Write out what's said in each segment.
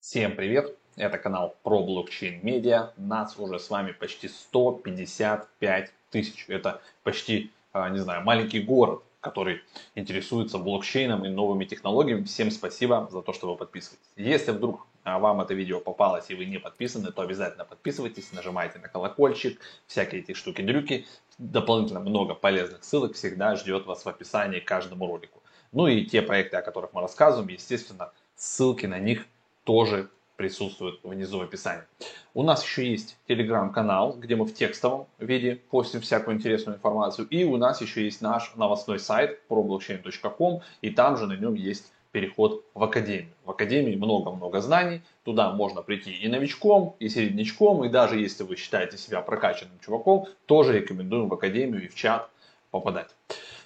Всем привет! Это канал про блокчейн медиа. Нас уже с вами почти 155 тысяч. Это почти, а, не знаю, маленький город, который интересуется блокчейном и новыми технологиями. Всем спасибо за то, что вы подписываетесь. Если вдруг а, вам это видео попалось и вы не подписаны, то обязательно подписывайтесь, нажимайте на колокольчик, всякие эти штуки-дрюки. Дополнительно много полезных ссылок всегда ждет вас в описании к каждому ролику. Ну и те проекты, о которых мы рассказываем, естественно, ссылки на них тоже присутствуют внизу в описании. У нас еще есть телеграм-канал, где мы в текстовом виде постим всякую интересную информацию. И у нас еще есть наш новостной сайт problockchain.com, и там же на нем есть переход в академию. В академии много-много знаний, туда можно прийти и новичком, и середнячком, и даже если вы считаете себя прокачанным чуваком, тоже рекомендуем в академию и в чат попадать.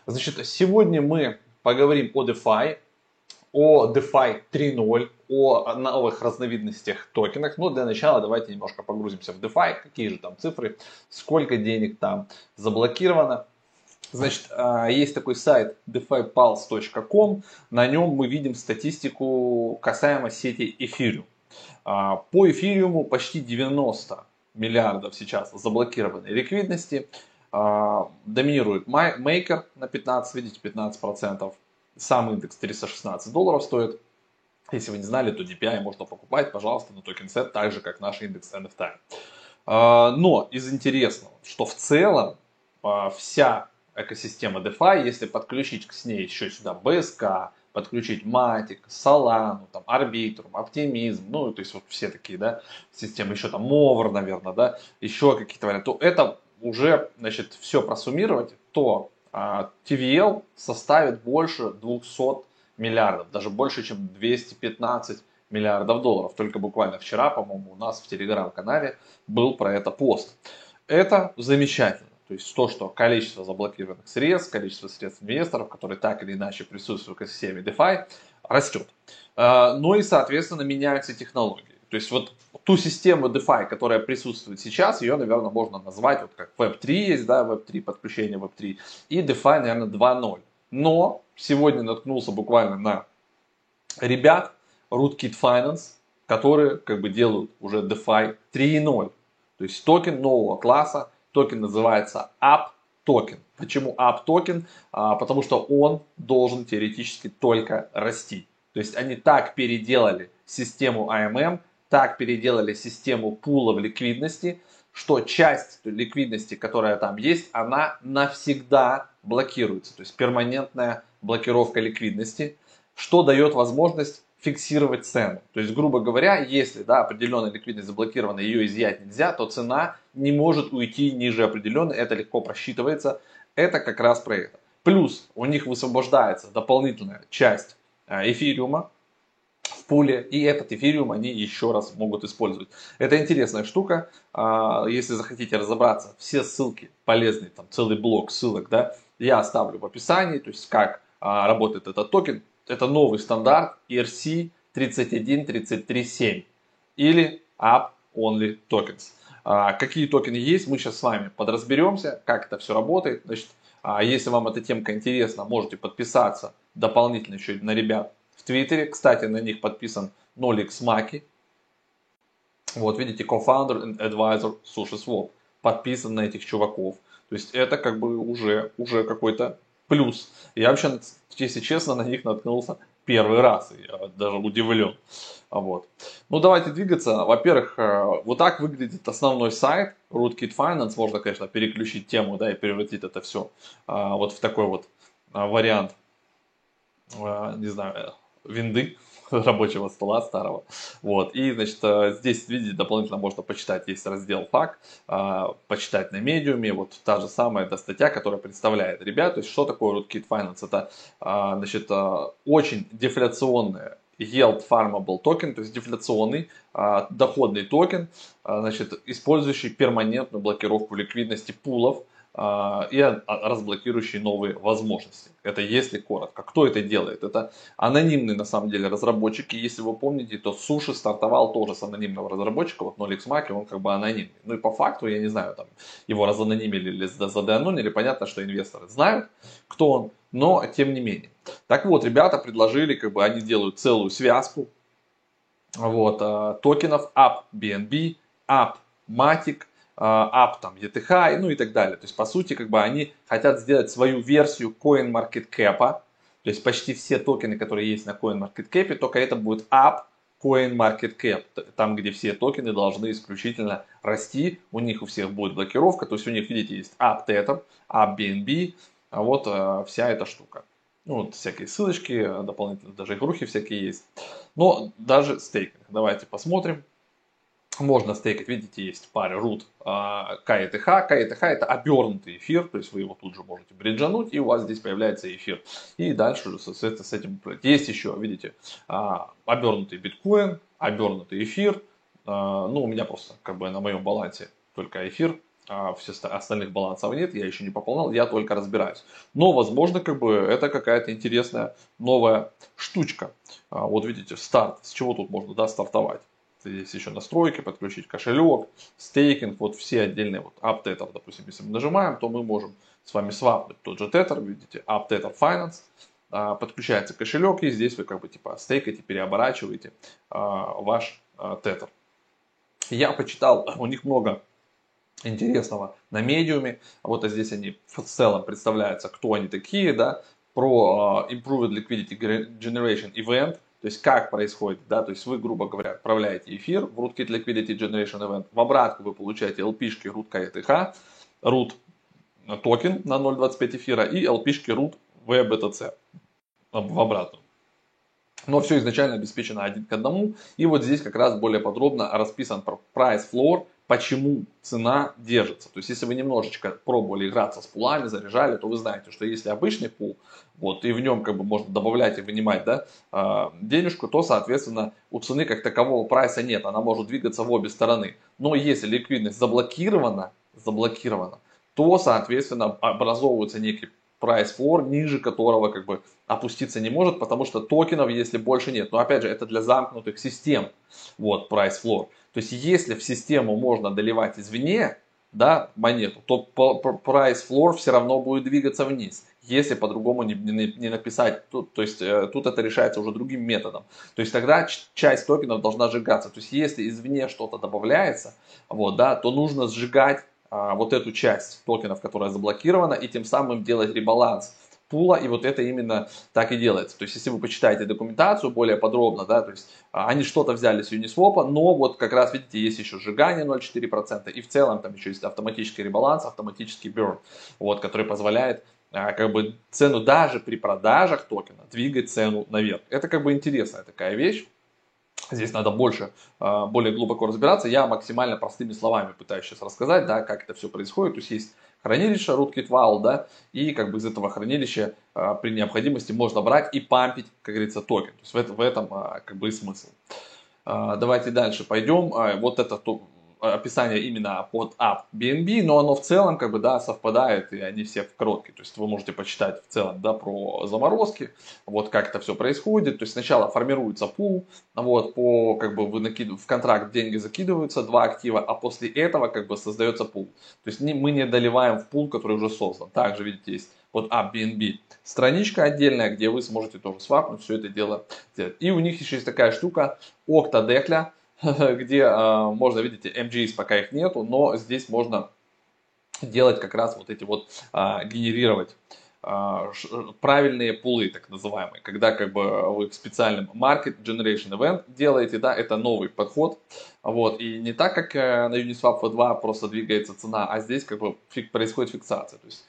Значит, сегодня мы поговорим о DeFi, о DeFi 3.0, о новых разновидностях токенах. Но для начала давайте немножко погрузимся в DeFi, какие же там цифры, сколько денег там заблокировано. Значит, а, есть такой сайт defipulse.com, на нем мы видим статистику касаемо сети Ethereum. А, по эфириуму почти 90 миллиардов сейчас заблокированной ликвидности. А, доминирует Maker на 15, видите, 15%. Сам индекс 316 долларов стоит. Если вы не знали, то DPI можно покупать, пожалуйста, на токен сет, так же, как наш индекс NFT. А, но из интересного, что в целом а, вся экосистема DeFi, если подключить к ней еще сюда BSK, подключить Matic, Solana, там, Arbitrum, Optimism, ну, то есть вот все такие, да, системы, еще там Mover, наверное, да, еще какие-то варианты, то это уже, значит, все просуммировать, то TVL составит больше 200 миллиардов, даже больше, чем 215 миллиардов долларов. Только буквально вчера, по-моему, у нас в телеграм-канале был про это пост. Это замечательно. То есть то, что количество заблокированных средств, количество средств инвесторов, которые так или иначе присутствуют в экосистеме DeFi, растет. А, ну и, соответственно, меняются технологии. То есть вот ту систему DeFi, которая присутствует сейчас, ее, наверное, можно назвать вот как Web3 есть, да, Web3, подключение Web3, и DeFi, наверное, 2.0. Но сегодня наткнулся буквально на ребят, Rootkit Finance, которые как бы делают уже DeFi 3.0. То есть токен нового класса, токен называется UP токен. Почему UP токен? А, потому что он должен теоретически только расти. То есть они так переделали систему AMM, так переделали систему пулов ликвидности, что часть ликвидности, которая там есть, она навсегда блокируется. То есть перманентная блокировка ликвидности, что дает возможность фиксировать цену. То есть, грубо говоря, если да, определенная ликвидность заблокирована, ее изъять нельзя, то цена не может уйти ниже определенной, это легко просчитывается. Это как раз про это. Плюс у них высвобождается дополнительная часть э, эфириума, в пуле, и этот эфириум они еще раз могут использовать. Это интересная штука, а, если захотите разобраться, все ссылки полезные, там целый блок ссылок, да, я оставлю в описании, то есть как а, работает этот токен. Это новый стандарт ERC 31337 или App Only Tokens. А, какие токены есть, мы сейчас с вами подразберемся, как это все работает. Значит, если вам эта темка интересна, можете подписаться дополнительно еще на ребят в Твиттере. Кстати, на них подписан Ноликс Маки. Вот, видите, co-founder and advisor SushiSwap. Подписан на этих чуваков. То есть это как бы уже, уже какой-то плюс. Я вообще, если честно, на них наткнулся первый раз. Я даже удивлен. Вот. Ну, давайте двигаться. Во-первых, э, вот так выглядит основной сайт Rootkit Finance. Можно, конечно, переключить тему, да, и превратить это все а, вот в такой вот а, вариант, не знаю, винды рабочего стола старого. Вот. И, значит, э, здесь, видите, дополнительно можно почитать, есть раздел FAQ, э, почитать на Medium е, вот та же самая эта статья, которая представляет ребят, то есть что такое Rootkit Finance, это, э, значит, очень дефляционная yield farmable токен, то есть дефляционный доходный токен, значит, использующий перманентную блокировку ликвидности пулов, и разблокирующие новые возможности. Это если коротко. Кто это делает? Это анонимные на самом деле разработчики. Если вы помните, то Суши стартовал тоже с анонимного разработчика, вот Nolix Маки, он как бы анонимный. Ну и по факту, я не знаю, там его разанонимили или задеанонимили, понятно, что инвесторы знают, кто он, но тем не менее. Так вот, ребята предложили, как бы они делают целую связку вот, э, токенов App BNB, App э, там ETH, ну и так далее. То есть, по сути, как бы они хотят сделать свою версию CoinMarketCap, то есть почти все токены, которые есть на CoinMarketCap, только это будет App CoinMarketCap, там, где все токены должны исключительно расти, у них у всех будет блокировка, то есть у них, видите, есть App Tether, App BNB, а вот э, вся эта штука. Ну, вот всякие ссылочки, дополнительно даже игрухи всякие есть. Но даже стейкинг. Давайте посмотрим. Можно стейкать, видите, есть в паре root KETH. KETH это обернутый эфир, то есть вы его тут же можете бриджануть, и у вас здесь появляется эфир. И дальше с, с этим есть еще, видите, а, обернутый биткоин, обернутый эфир. А, ну, у меня просто как бы на моем балансе только эфир, а все остальных балансов нет, я еще не пополнял, я только разбираюсь. Но, возможно, как бы это какая-то интересная новая штучка. А, вот видите, старт, с чего тут можно да, стартовать. Здесь еще настройки, подключить кошелек, стейкинг, вот все отдельные, вот AppTether, допустим, если мы нажимаем, то мы можем с вами свапнуть тот же Tether, видите, AppTether Finance, а, подключается кошелек, и здесь вы как бы типа стейкаете, переоборачиваете ваш Tether. Я почитал, у них много интересного на медиуме. Вот здесь они в целом представляются, кто они такие, да, про uh, Improved Liquidity Generation Event, то есть как происходит, да, то есть вы, грубо говоря, отправляете эфир в Rootkit Liquidity Generation Event, в обратку вы получаете LP-шки root KTH, root токен на 0.25 эфира и LP-шки root VBTC в обратную. Но все изначально обеспечено один к одному. И вот здесь как раз более подробно расписан price floor, почему цена держится. То есть, если вы немножечко пробовали играться с пулами, заряжали, то вы знаете, что если обычный пул, вот, и в нем как бы можно добавлять и вынимать да, а, денежку, то, соответственно, у цены как такового прайса нет, она может двигаться в обе стороны. Но если ликвидность заблокирована, заблокирована, то, соответственно, образовывается некий price floor, ниже которого как бы опуститься не может, потому что токенов, если больше нет. Но опять же, это для замкнутых систем, вот price floor. То есть, если в систему можно доливать извне, да, монету, то price floor все равно будет двигаться вниз, если по-другому не, не, не написать. Тут, то есть э, тут это решается уже другим методом. То есть тогда часть токенов должна сжигаться. То есть если извне что-то добавляется, вот, да, то нужно сжигать вот эту часть токенов, которая заблокирована, и тем самым делать ребаланс пула, и вот это именно так и делается. То есть, если вы почитаете документацию более подробно, да, то есть, а, они что-то взяли с Uniswap, но вот как раз, видите, есть еще сжигание 0,4%, и в целом там еще есть автоматический ребаланс, автоматический burn, вот, который позволяет а, как бы цену даже при продажах токена двигать цену наверх. Это как бы интересная такая вещь. Здесь надо больше, а, более глубоко разбираться. Я максимально простыми словами пытаюсь сейчас рассказать, да, как это все происходит. То есть есть хранилище rootkit file, да, и как бы из этого хранилища а, при необходимости можно брать и пампить, как говорится, токен. То есть в, это, в этом а, как бы и смысл. Давайте дальше пойдем. Вот это описание именно под app BNB, но оно в целом как бы да совпадает и они все в короткие. То есть вы можете почитать в целом да про заморозки, вот как это все происходит. То есть сначала формируется пул, вот по как бы вы накидываете в контракт деньги закидываются два актива, а после этого как бы создается пул. То есть мы не доливаем в пул, который уже создан. Также видите есть вот App BNB страничка отдельная, где вы сможете тоже свапнуть все это дело. И у них еще есть такая штука Octadecla где а, можно, видите, MGS пока их нету, но здесь можно делать как раз вот эти вот, а, генерировать а, правильные пулы, так называемые, когда как бы вы в специальном Market Generation Event делаете, да, это новый подход, вот, и не так, как э, на Uniswap V2 просто двигается цена, а здесь как бы фиг, происходит фиксация, то есть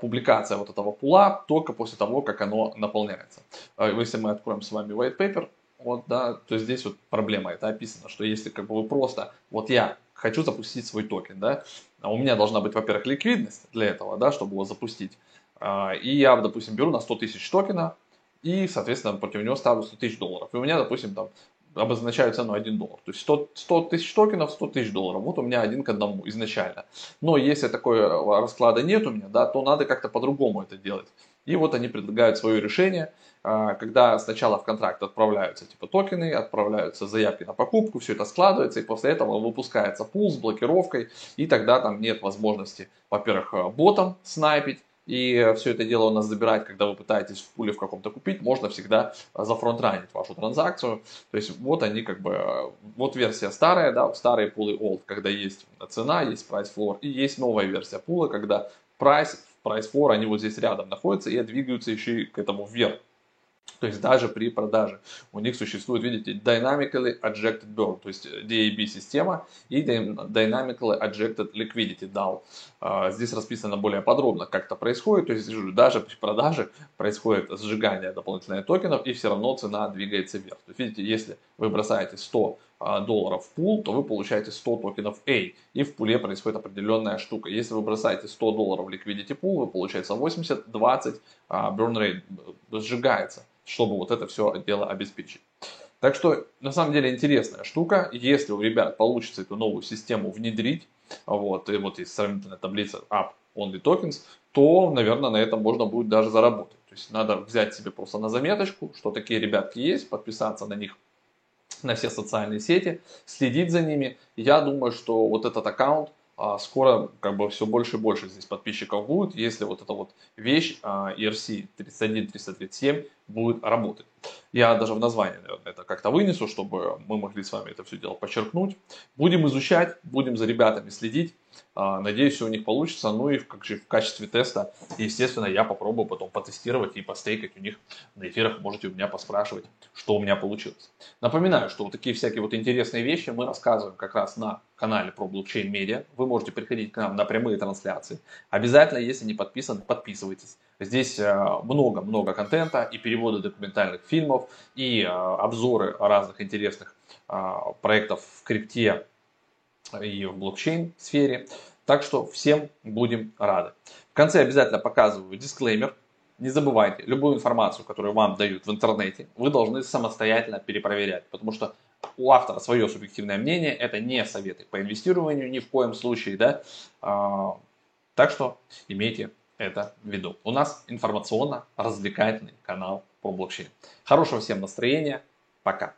публикация вот этого пула только после того, как оно наполняется. Если мы откроем с вами white paper, вот, да, то здесь вот проблема это описано, что если как бы вы просто, вот я хочу запустить свой токен, да, а у меня должна быть, во-первых, ликвидность для этого, да, чтобы его запустить, а, и я, допустим, беру на 100 тысяч токена, и, соответственно, против него ставлю 100 тысяч долларов, и у меня, допустим, там обозначаю цену 1 доллар. То есть 100, 100 тысяч токенов, 100 тысяч долларов. Вот у меня один к одному изначально. Но если такого расклада нет у меня, да, то надо как-то по-другому это делать. И вот они предлагают свое решение, а, когда сначала в контракт отправляются типа токены, отправляются заявки на покупку, все это складывается, и после этого выпускается пул с блокировкой, и тогда там нет возможности, во-первых, э, ботом снайпить, и все это дело у нас забирать, когда вы пытаетесь в пуле в каком-то купить, можно всегда зафронтранить вашу транзакцию. То есть вот они как бы, вот версия старая, да, старые пулы old, когда есть цена, есть price floor, и есть новая версия пула, когда price, price floor, они вот здесь рядом находятся и двигаются еще и к этому вверх. То есть даже при продаже у них существует, видите, Dynamically Adjected Burn, то есть DAB система и Dynamically Adjected Liquidity DAO. А, здесь расписано более подробно, как это происходит. То есть даже при продаже происходит сжигание дополнительных токенов и все равно цена двигается вверх. То есть видите, если вы бросаете 100 а, долларов в пул, то вы получаете 100 токенов A. И в пуле происходит определенная штука. Если вы бросаете 100 долларов в liquidity pool, вы получаете 80, 20 burn rate сжигается чтобы вот это все дело обеспечить. Так что, на самом деле, интересная штука. Если у ребят получится эту новую систему внедрить, вот, и вот есть сравнительная таблица App Only Tokens, то, наверное, на этом можно будет даже заработать. То есть надо взять себе просто на заметочку, что такие ребятки есть, подписаться на них на все социальные сети, следить за ними. Я думаю, что вот этот аккаунт а скоро как бы все больше и больше здесь подписчиков будет, если вот эта вот вещь а, ERC 31337 будет работать. Я даже в названии, наверное, это как-то вынесу, чтобы мы могли с вами это все дело подчеркнуть. Будем изучать, будем за ребятами следить. А, надеюсь, все у них получится. Ну и как же в качестве теста, естественно, я попробую потом потестировать и постейкать у них на эфирах. Можете у меня поспрашивать, что у меня получилось. Напоминаю, что вот такие всякие вот интересные вещи мы рассказываем как раз на канале про блокчейн медиа. Вы можете приходить к нам на прямые трансляции. Обязательно, если не подписаны, подписывайтесь. Здесь много-много э, контента и переводы документальных фильмов, и э, обзоры разных интересных э, проектов в крипте и в блокчейн сфере. Так что всем будем рады. В конце обязательно показываю дисклеймер. Не забывайте, любую информацию, которую вам дают в интернете, вы должны самостоятельно перепроверять, потому что у автора свое субъективное мнение, это не советы по инвестированию ни в коем случае, да. Так что имейте это в виду. У нас информационно-развлекательный канал по блокчейн. Хорошего всем настроения. Пока.